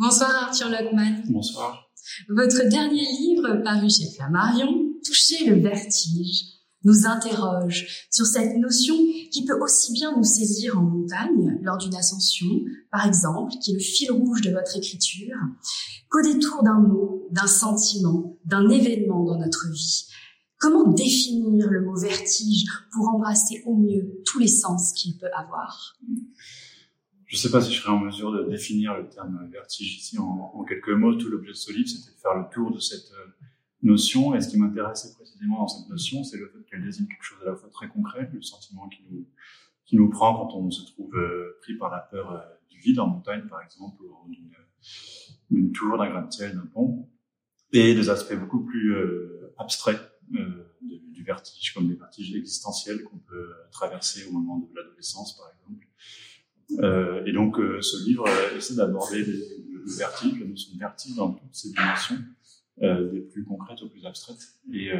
Bonsoir Arthur Lockman. Bonsoir. Votre dernier livre, paru chez Flammarion, Toucher le vertige, nous interroge sur cette notion qui peut aussi bien nous saisir en montagne lors d'une ascension, par exemple, qui est le fil rouge de votre écriture, qu'au détour d'un mot, d'un sentiment, d'un événement dans notre vie. Comment définir le mot vertige pour embrasser au mieux tous les sens qu'il peut avoir? Je ne sais pas si je serai en mesure de définir le terme vertige ici en, quelques mots. Tout l'objet de ce livre, c'était de faire le tour de cette euh, notion. Et ce qui m'intéressait précisément dans cette notion, c'est le fait qu'elle désigne quelque chose à la fois très concret, le sentiment qui nous, qui nous prend quand on se trouve euh, pris par la peur euh, du vide en montagne, par exemple, ou d'une tour, d'un gratte-ciel, d'un pont, et des aspects beaucoup plus abstraits euh, du vertige, comme des vertiges existentiels qu'on peut traverser au moment de l'adolescence, par exemple. Euh, et donc, euh, ce livre essaie d'aborder le vertige, la notion de vertige dans toutes ses dimensions, des plus concrètes aux plus abstraites. Et,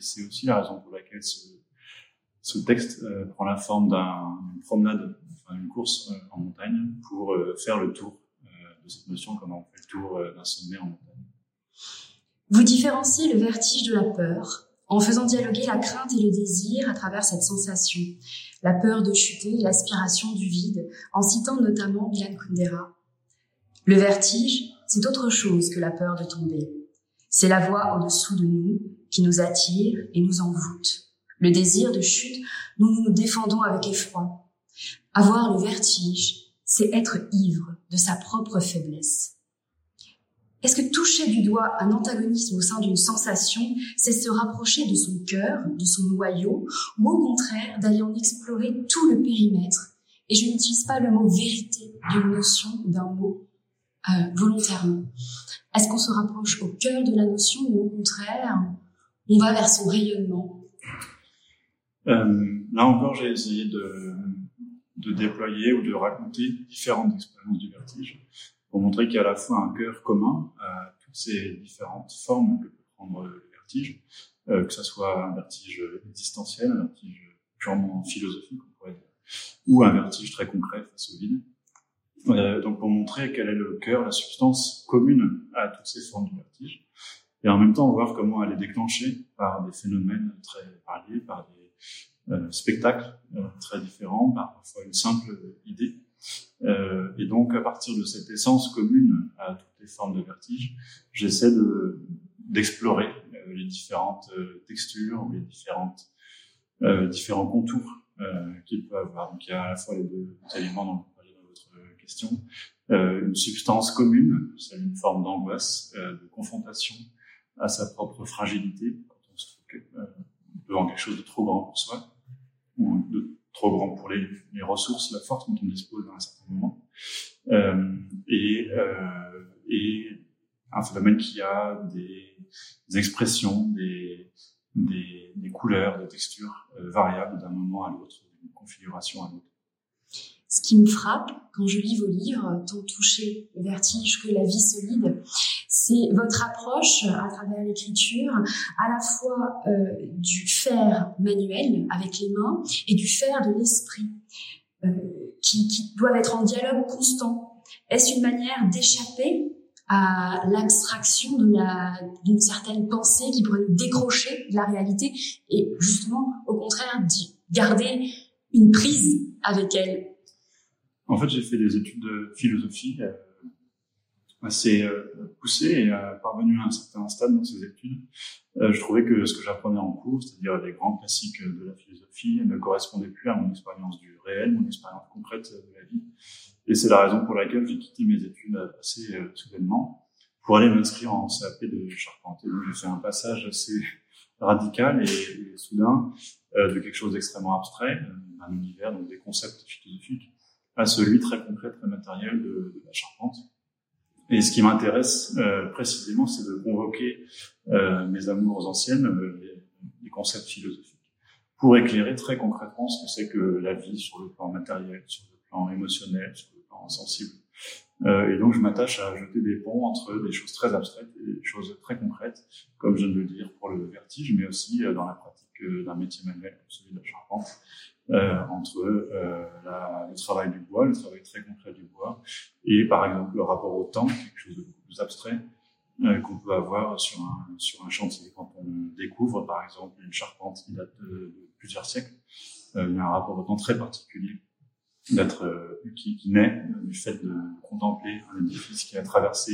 c'est aussi la raison pour laquelle ce, texte prend la forme d'une promenade, enfin, une course en montagne pour faire le tour de cette notion, comme on fait le tour d'un sommet en montagne. Vous différenciez le vertige de la peur en faisant dialoguer la crainte et le désir à travers cette sensation, la peur de chuter l'aspiration du vide, en citant notamment Milan Kundera. Le vertige, c'est autre chose que la peur de tomber. C'est la voix au-dessous de nous qui nous attire et nous envoûte. Le désir de chute, nous nous défendons avec effroi. Avoir le vertige, c'est être ivre de sa propre faiblesse. Est-ce que toucher du doigt un antagonisme au sein d'une sensation, c'est se rapprocher de son cœur, de son noyau, ou au contraire d'aller en explorer tout le périmètre? Et je n'utilise pas le mot vérité d'une notion ou d'un mot euh, volontairement. Est-ce qu'on se rapproche au cœur de la notion ou au contraire, on va vers son rayonnement? Euh, Là encore, j'ai essayé de, de déployer ou de raconter différentes expériences du vertige pour montrer qu'il y a à la fois un cœur commun à toutes ces différentes formes que peut prendre le vertige, euh, que ce soit un vertige existentiel, un vertige purement philosophique, on pourrait dire, ou un vertige très concret face au vide. Euh, donc pour montrer quel est le cœur, la substance commune à toutes ces formes de vertige, et en même temps voir comment elle est déclenchée par des phénomènes très variés, par des euh, spectacles très différents, par parfois une simple donc, à partir de cette essence commune à toutes les formes de vertige, j'essaie de d'explorer euh, les différentes euh, textures les différentes euh, différents contours qu'il peut avoir. Donc, il y a à la fois les deux éléments dont vous parlez dans votre question, une substance commune, c'est une forme d'angoisse, de confrontation à sa propre fragilité quand on se trouve devant quelque chose de trop grand pour soi ou de trop grand pour les, ressources, la force dont on dispose à un certain moment, et, euh, et un phénomène qui a des, expressions, des, couleurs, des textures euh, variables d'un moment à l'autre, d'une configuration à l'autre. Ce qui me frappe quand je lis vos livres, tant toucher le vertige que la vie solide, c'est votre approche à travers l'écriture, à la fois euh, du faire manuel avec les mains et du faire de l'esprit, euh, qui, doivent être en dialogue constant. Est-ce une manière d'échapper à l'abstraction d'une certaine pensée qui pourrait décrocher de la réalité et justement, au contraire, garder une prise avec elle? En fait, j'ai fait des études de philosophie euh, assez euh, poussées et euh, parvenu à un certain stade dans ces études, je trouvais que ce que j'apprenais en cours, c'est-à-dire les grands classiques de la philosophie, ne correspondait plus à mon expérience du réel, mon expérience concrète de la vie. Et c'est la raison pour laquelle j'ai quitté mes études assez soudainement pour aller m'inscrire en CAP de charpentier. Donc j'ai fait un passage assez radical et, soudain de quelque chose d'extrêmement abstrait, d'un univers, donc des concepts philosophiques, à celui très concret, très matériel de, de la charpente. Et ce qui m'intéresse euh, précisément, c'est de convoquer euh, mes amours anciennes, euh, les, les, concepts philosophiques, pour éclairer très concrètement ce que c'est que la vie sur le plan matériel, sur le plan émotionnel, sur le plan sensible. Euh, et donc, je m'attache à jeter des ponts entre des choses très abstraites et des choses très concrètes, comme je viens de le dire pour le vertige, mais aussi euh, dans la pratique d'un métier manuel comme celui de la charpente, entre euh, la, le travail du bois, le travail très concret du bois, et par exemple le rapport au temps, quelque chose de plus abstrait euh, qu'on peut avoir sur un, sur un chantier. Quand on découvre par exemple une charpente qui date de, plusieurs siècles, euh, il y a un rapport au temps très particulier d'être qui, qui, naît du fait de contempler un édifice qui a traversé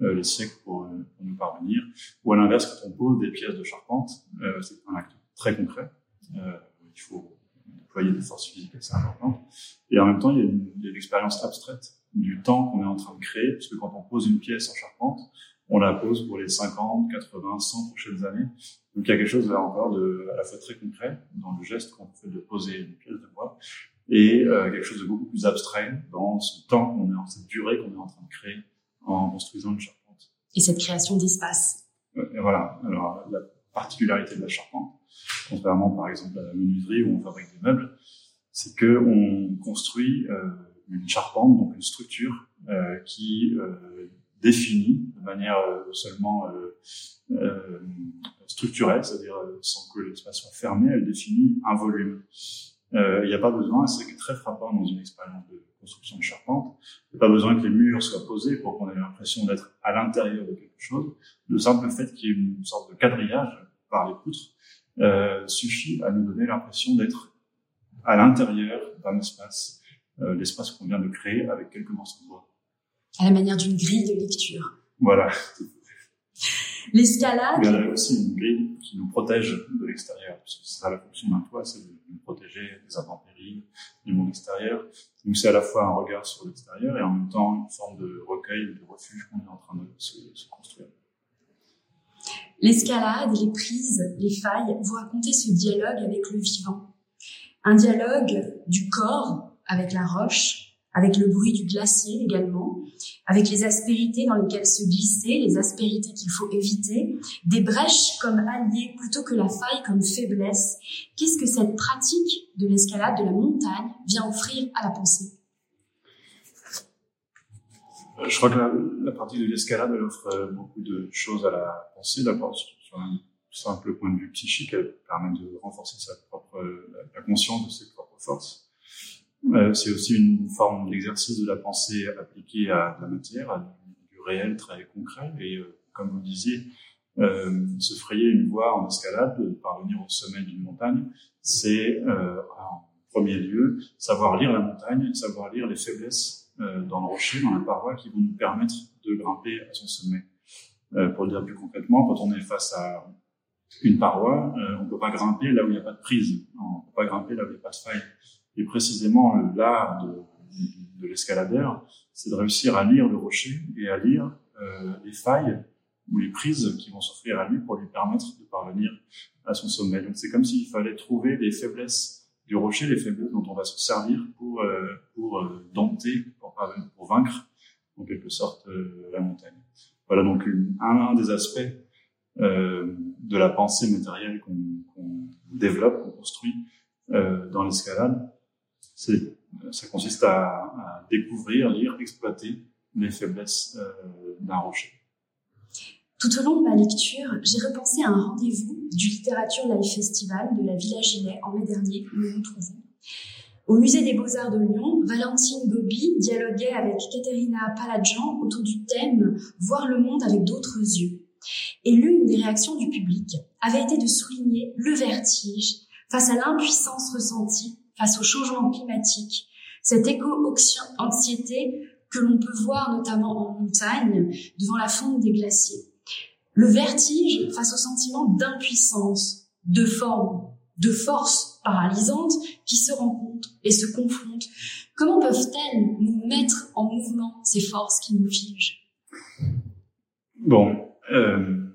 les siècles pour, pour, nous parvenir. Ou à l'inverse, quand on pose des pièces de charpente, c'est un acte très concret. Déployer des forces physiques assez importantes. Et en même temps, il y a une, il y a une expérience abstraite du temps qu'on est en train de créer, puisque quand on pose une pièce en charpente, on la pose pour les 50, 80, 100 prochaines années. Donc il y a quelque chose là encore de à la fois très concret dans le geste qu'on fait de poser une pièce de bois et euh, quelque chose de beaucoup plus abstrait dans ce temps qu'on est en cette durée qu'on est en train de créer en construisant une charpente. Et cette création d'espace. Et voilà. Alors la particularité de la charpente, contrairement par exemple à la menuiserie où on fabrique des meubles, c'est que on construit euh, une charpente, donc une structure euh, qui euh, définit de manière seulement structurelle, c'est-à-dire sans que l'espace soit fermé, elle définit un volume. Il n'y a pas besoin, c'est très frappant dans une expérience de construction de charpente, il n'y a pas besoin que les murs soient posés pour qu'on ait l'impression d'être à l'intérieur de quelque chose. Le simple fait qu'il y ait une sorte de quadrillage par les poutres euh, suffit à nous donner l'impression d'être à l'intérieur d'un espace, euh, l'espace qu'on vient de créer avec quelques morceaux de bois. À la manière d'une grille de lecture. Voilà. L'escalade. Il y a aussi une grille qui nous protège de l'extérieur. C'est ça la fonction d'un toit, c'est de nous protéger des intempéries, du monde extérieur. Donc c'est à la fois un regard sur l'extérieur et en même temps une forme de recueil, de refuge qu'on est en train de se, se construire. L'escalade, les prises, les failles vous racontez ce dialogue avec le vivant. Un dialogue du corps avec la roche, avec le bruit du glacier également, avec les aspérités dans lesquelles se glisser, les aspérités qu'il faut éviter, des brèches comme alliés plutôt que la faille comme faiblesse. Qu'est-ce que cette pratique de l'escalade de la montagne vient offrir à la pensée? Je crois que la, pratique de l'escalade, elle offre euh, beaucoup de choses à la pensée. D'abord, sur un simple point de vue psychique, elle permet de renforcer sa propre, la conscience de ses propres forces. Euh, c'est aussi une forme d'exercice de la pensée appliquée à la matière, à du, réel très concret. Et euh, comme vous disiez, euh, se frayer une voie en escalade, parvenir au sommet d'une montagne, c'est euh, en premier lieu savoir lire la montagne, savoir lire les faiblesses euh, dans le rocher, dans la paroi, qui vont nous permettre de grimper à son sommet. Euh, pour le dire plus concrètement, quand on est face à une paroi, euh, on ne peut pas grimper là où il n'y a pas de prise, on ne peut pas grimper là où il n'y a pas de faille. Et précisément, l'art de, de l'escaladeur, c'est de réussir à lire le rocher et à lire euh, les failles ou les prises qui vont s'offrir à lui pour lui permettre de parvenir à son sommet. Donc c'est comme s'il fallait trouver les faiblesses du rocher, les faiblesses dont on va se servir pour, euh, pour euh, dompter, pour, vaincre en quelque sorte euh, la montagne. Voilà donc un, des aspects euh, de la pensée matérielle qu'on qu développe, qu'on construit euh, dans l'escalade. Ça consiste à, à, découvrir, lire, exploiter les faiblesses d'un rocher. Tout au long de ma lecture, j'ai repensé à un rendez-vous du Littérature Live Festival de la Villa Gilet en mai dernier, où nous nous trouvons. Au Musée des Beaux-Arts de Lyon, Valentine Bobby dialoguait avec Caterina Paladjan autour du thème Voir le monde avec d'autres yeux. Et l'une des réactions du public avait été de souligner le vertige face à l'impuissance ressentie face au changement climatique, cette éco-anxiété que l'on peut voir notamment en montagne devant la fonte des glaciers le vertige face au sentiment d'impuissance, de forme, de force paralysante qui se rencontrent et se confrontent. Comment peuvent-elles nous mettre en mouvement ces forces qui nous figent Bon, euh,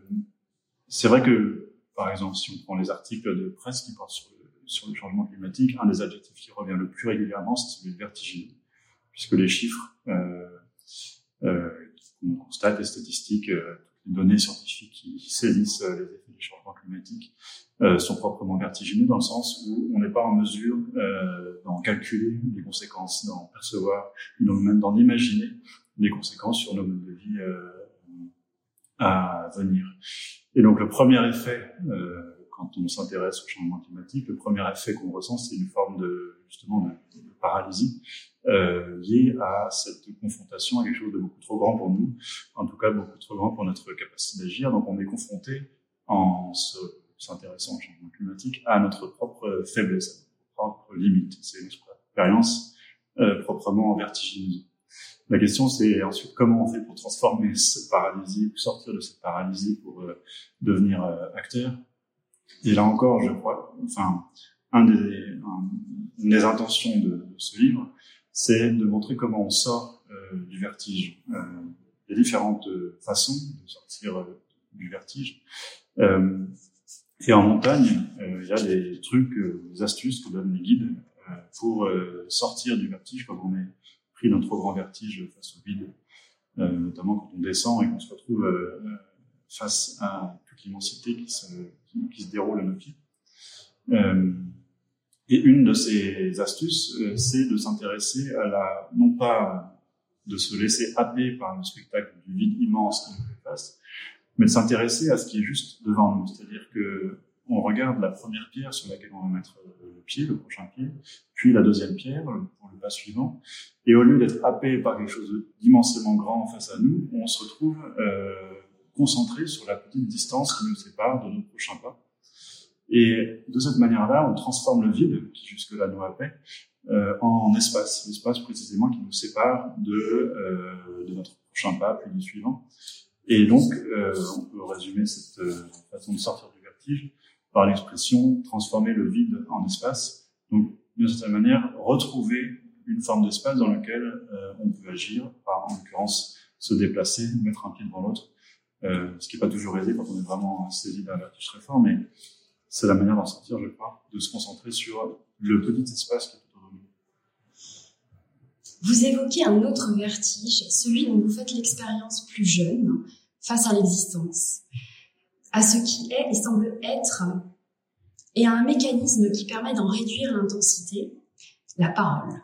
c'est vrai que, par exemple, si on prend les articles de presse qui portent sur le, changement climatique, un des adjectifs qui revient le plus régulièrement, c'est celui de vertigineux, puisque les chiffres euh, euh, qu'on constate, les statistiques, données scientifiques qui saisissent euh, les effets du changement climatique euh, sont proprement vertigineux dans le sens où on n'est pas en mesure euh, d'en calculer les conséquences, d'en percevoir, même d'en imaginer les conséquences sur nos modes de vie à venir. Et donc le premier effet quand on s'intéresse au changement climatique, le premier effet qu'on ressent, c'est une forme de justement de paralysie euh, liée à cette confrontation à quelque chose de beaucoup trop grand pour nous, en tout cas beaucoup trop grand pour notre capacité d'agir. Donc on est confronté en s'intéressant au changement climatique à notre propre faiblesse, à notre propre limite. C'est une expérience euh, proprement vertigineuse. La question, c'est ensuite comment on fait pour transformer cette paralysie, ou sortir de cette paralysie pour euh, devenir euh, acteur. Et là encore, je crois, enfin, un des, une des intentions de, ce livre, c'est de montrer comment on sort euh, du vertige. il y a différentes façons de sortir du vertige. et en montagne, il y a des trucs, des astuces que donnent les guides pour sortir du vertige quand on est pris d'un trop grand vertige face au vide, euh, notamment quand on descend et qu'on se retrouve euh, face à toute l'immensité qui se, déroule à nos pieds. Euh, et une de ces astuces, c'est de s'intéresser à la, non pas de se laisser happer par le spectacle du vide immense qui nous face, mais de s'intéresser à ce qui est juste devant nous. C'est-à-dire que on regarde la première pierre sur laquelle on va mettre le pied, le prochain pied, puis la deuxième pierre pour le pas suivant. Et au lieu d'être happé par quelque chose d'immensément grand face à nous, on se retrouve euh, concentré sur la petite distance qui nous sépare de nos prochains pas. Et de cette manière-là, on transforme le vide, qui jusque-là nous happait, euh, en espace, l'espace précisément qui nous sépare de, euh, de notre prochain pas, puis du suivant. Et donc, euh, on peut résumer cette euh, façon de sortir du vertige par l'expression transformer le vide en espace. Donc, d'une certaine manière, retrouver une forme d'espace dans lequel euh, on peut agir, par, en l'occurrence se déplacer, mettre un pied devant l'autre, euh, ce qui n'est pas toujours aisé quand on est vraiment saisi d'un vertige très fort, mais c'est la manière d'en sortir, je crois, de se concentrer sur le petit espace qui est autour de nous. Vous évoquez un autre vertige, celui dont vous faites l'expérience plus jeune, face à l'existence à ce qui est et semble être, et à un mécanisme qui permet d'en réduire l'intensité, la parole.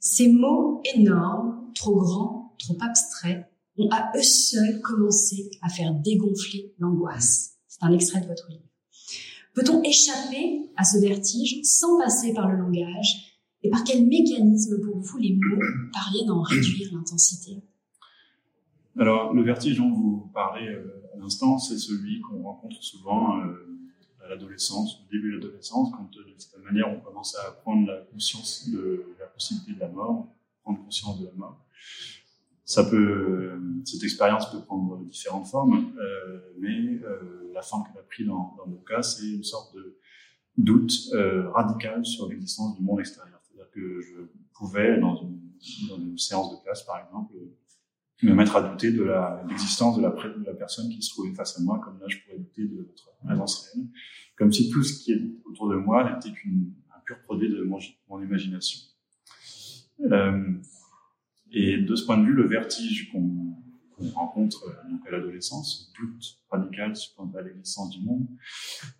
Ces mots énormes, trop grands, trop abstraits, ont à eux seuls commencé à faire dégonfler l'angoisse. C'est un extrait de votre livre. Peut-on échapper à ce vertige sans passer par le langage Et par quel mécanisme pour vous les mots parviennent à en réduire l'intensité? Alors, le vertige dont vous parlez euh, l'instant, c'est celui qu'on rencontre souvent euh, à l'adolescence, au début de l'adolescence, quand euh, de cette manière on commence à prendre conscience de la possibilité de la mort, prendre conscience de la mort. Ça peut, cette expérience peut prendre différentes formes, euh, mais euh, la forme qu'elle a pris dans, dans nos cas, c'est une sorte de doute euh, radical sur l'existence du monde extérieur. C'est-à-dire que je pouvais, dans une, dans une séance de classe par exemple, me mettre à douter de l'existence de la, de la personne qui se trouvait face à moi, comme là je pourrais douter de votre présence réelle, comme si tout ce qui est autour de moi n'était qu'un pur produit de mon, mon imagination. Euh, et de ce point de vue, le vertige qu'on rencontre euh, donc à l'adolescence, doute radical sur l'existence du monde,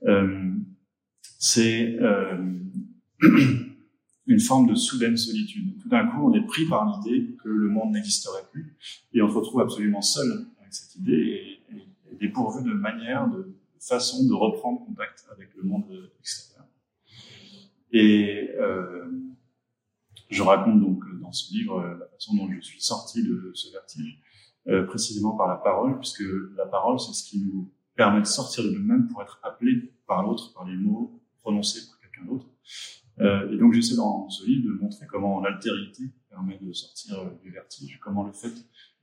euh, c'est euh, une forme de soudaine solitude. Tout d'un coup, on est pris par l'idée que le monde n'existerait plus et on se retrouve absolument seul avec cette idée et, dépourvu de manière, de façon de reprendre contact avec le monde extérieur. Et je raconte donc dans ce livre la façon dont je suis sorti de ce vertige, euh, précisément par la parole, puisque la parole, c'est ce qui nous permet de sortir de nous-mêmes pour être appelé par l'autre, par les mots prononcés par quelqu'un d'autre. Euh, et donc j'essaie dans ce livre de montrer comment l'altérité permet de sortir euh, du vertige, comment le fait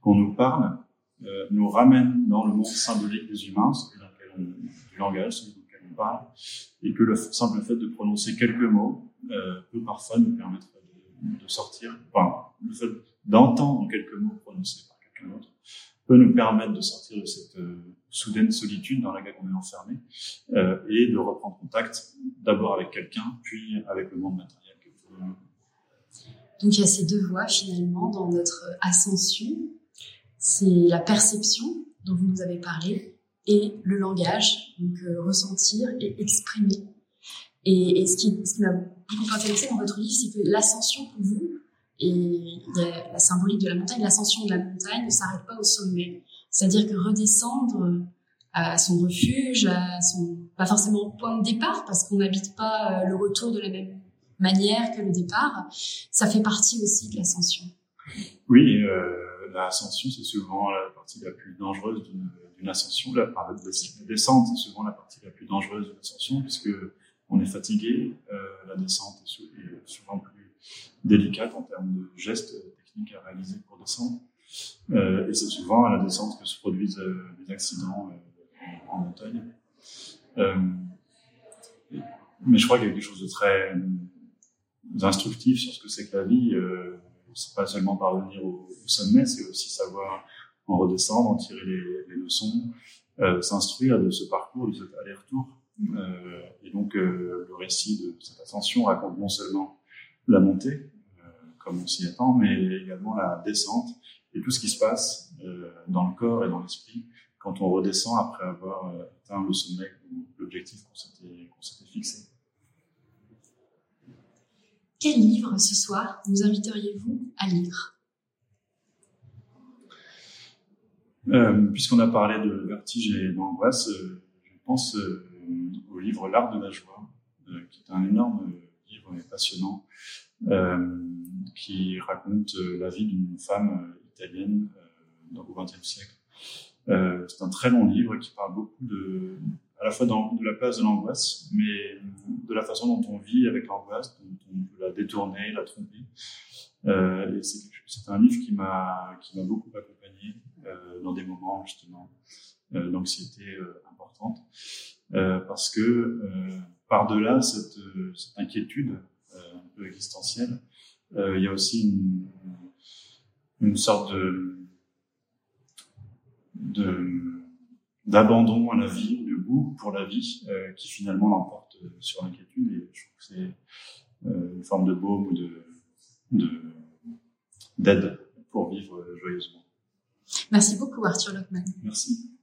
qu'on nous parle euh, nous ramène dans le monde symbolique des humains, celui dans lequel on, langage, celui dans lequel on parle, et que le simple fait de prononcer quelques mots euh, peut parfois nous permettre de, sortir, enfin, le fait d'entendre quelques mots prononcés par quelqu'un d'autre peut nous permettre de sortir de cette euh, soudaine solitude dans laquelle on est enfermé euh, et de reprendre contact d'abord avec quelqu'un, puis avec le monde matériel. Donc il y a ces deux voies finalement dans notre ascension. C'est la perception dont vous nous avez parlé et le langage, donc euh, ressentir et exprimer. Et, et ce qui, ce qui m'a intéressé dans votre livre, c'est que l'ascension pour vous, et la symbolique de la montagne, l'ascension de la montagne ne s'arrête pas au sommet. C'est-à-dire que redescendre à son refuge, à son pas forcément point de départ parce qu'on n'habite pas le retour de la même manière que le départ. Ça fait partie aussi de l'ascension. Oui, euh, l'ascension c'est souvent la partie la plus dangereuse d'une ascension. La, la descente c'est souvent la partie la plus dangereuse de l'ascension puisque on est fatigué. Descente est souvent plus délicate en termes de gestes techniques à réaliser pour descendre. Euh, et c'est souvent à la descente que se produisent euh, des accidents euh, en montagne. mais je crois qu'il y a quelque chose de très instructif sur ce que c'est que la vie. c'est pas seulement parvenir au, sommet, c'est aussi savoir en redescendre, en tirer les, les leçons, s'instruire de ce parcours, de cet aller-retour. Et donc le récit de cette ascension raconte non seulement la montée, comme on s'y attend, mais également la descente et tout ce qui se passe euh, dans le corps et dans l'esprit quand on redescend après avoir euh, atteint le sommet ou l'objectif qu'on s'était fixé. Quel livre ce soir nous inviteriez-vous à lire? Euh, Puisqu'on a parlé de vertige et d'angoisse, je pense au livre L'art de la joie, qui est un énorme livre passionnant, qui raconte la vie d'une femme italienne euh, au XXe siècle. Euh, c'est un très long livre qui parle beaucoup de, à la fois de la place de l'angoisse, mais de la façon dont on vit avec l'angoisse, dont on peut la détourner, la tromper. Euh, c'est un livre qui m'a qui m'a beaucoup accompagné euh, dans des moments justement euh, d'anxiété euh, importante, euh, parce que par-delà cette, cette inquiétude un peu existentielle, il y a aussi une, une sorte de, de d'abandon à la vie, de goût pour la vie, euh, qui finalement l'emporte sur l'inquiétude. Et je trouve que c'est euh, une forme de baume ou de, de d'aide pour vivre joyeusement. Merci beaucoup Arthur Lockman. Merci.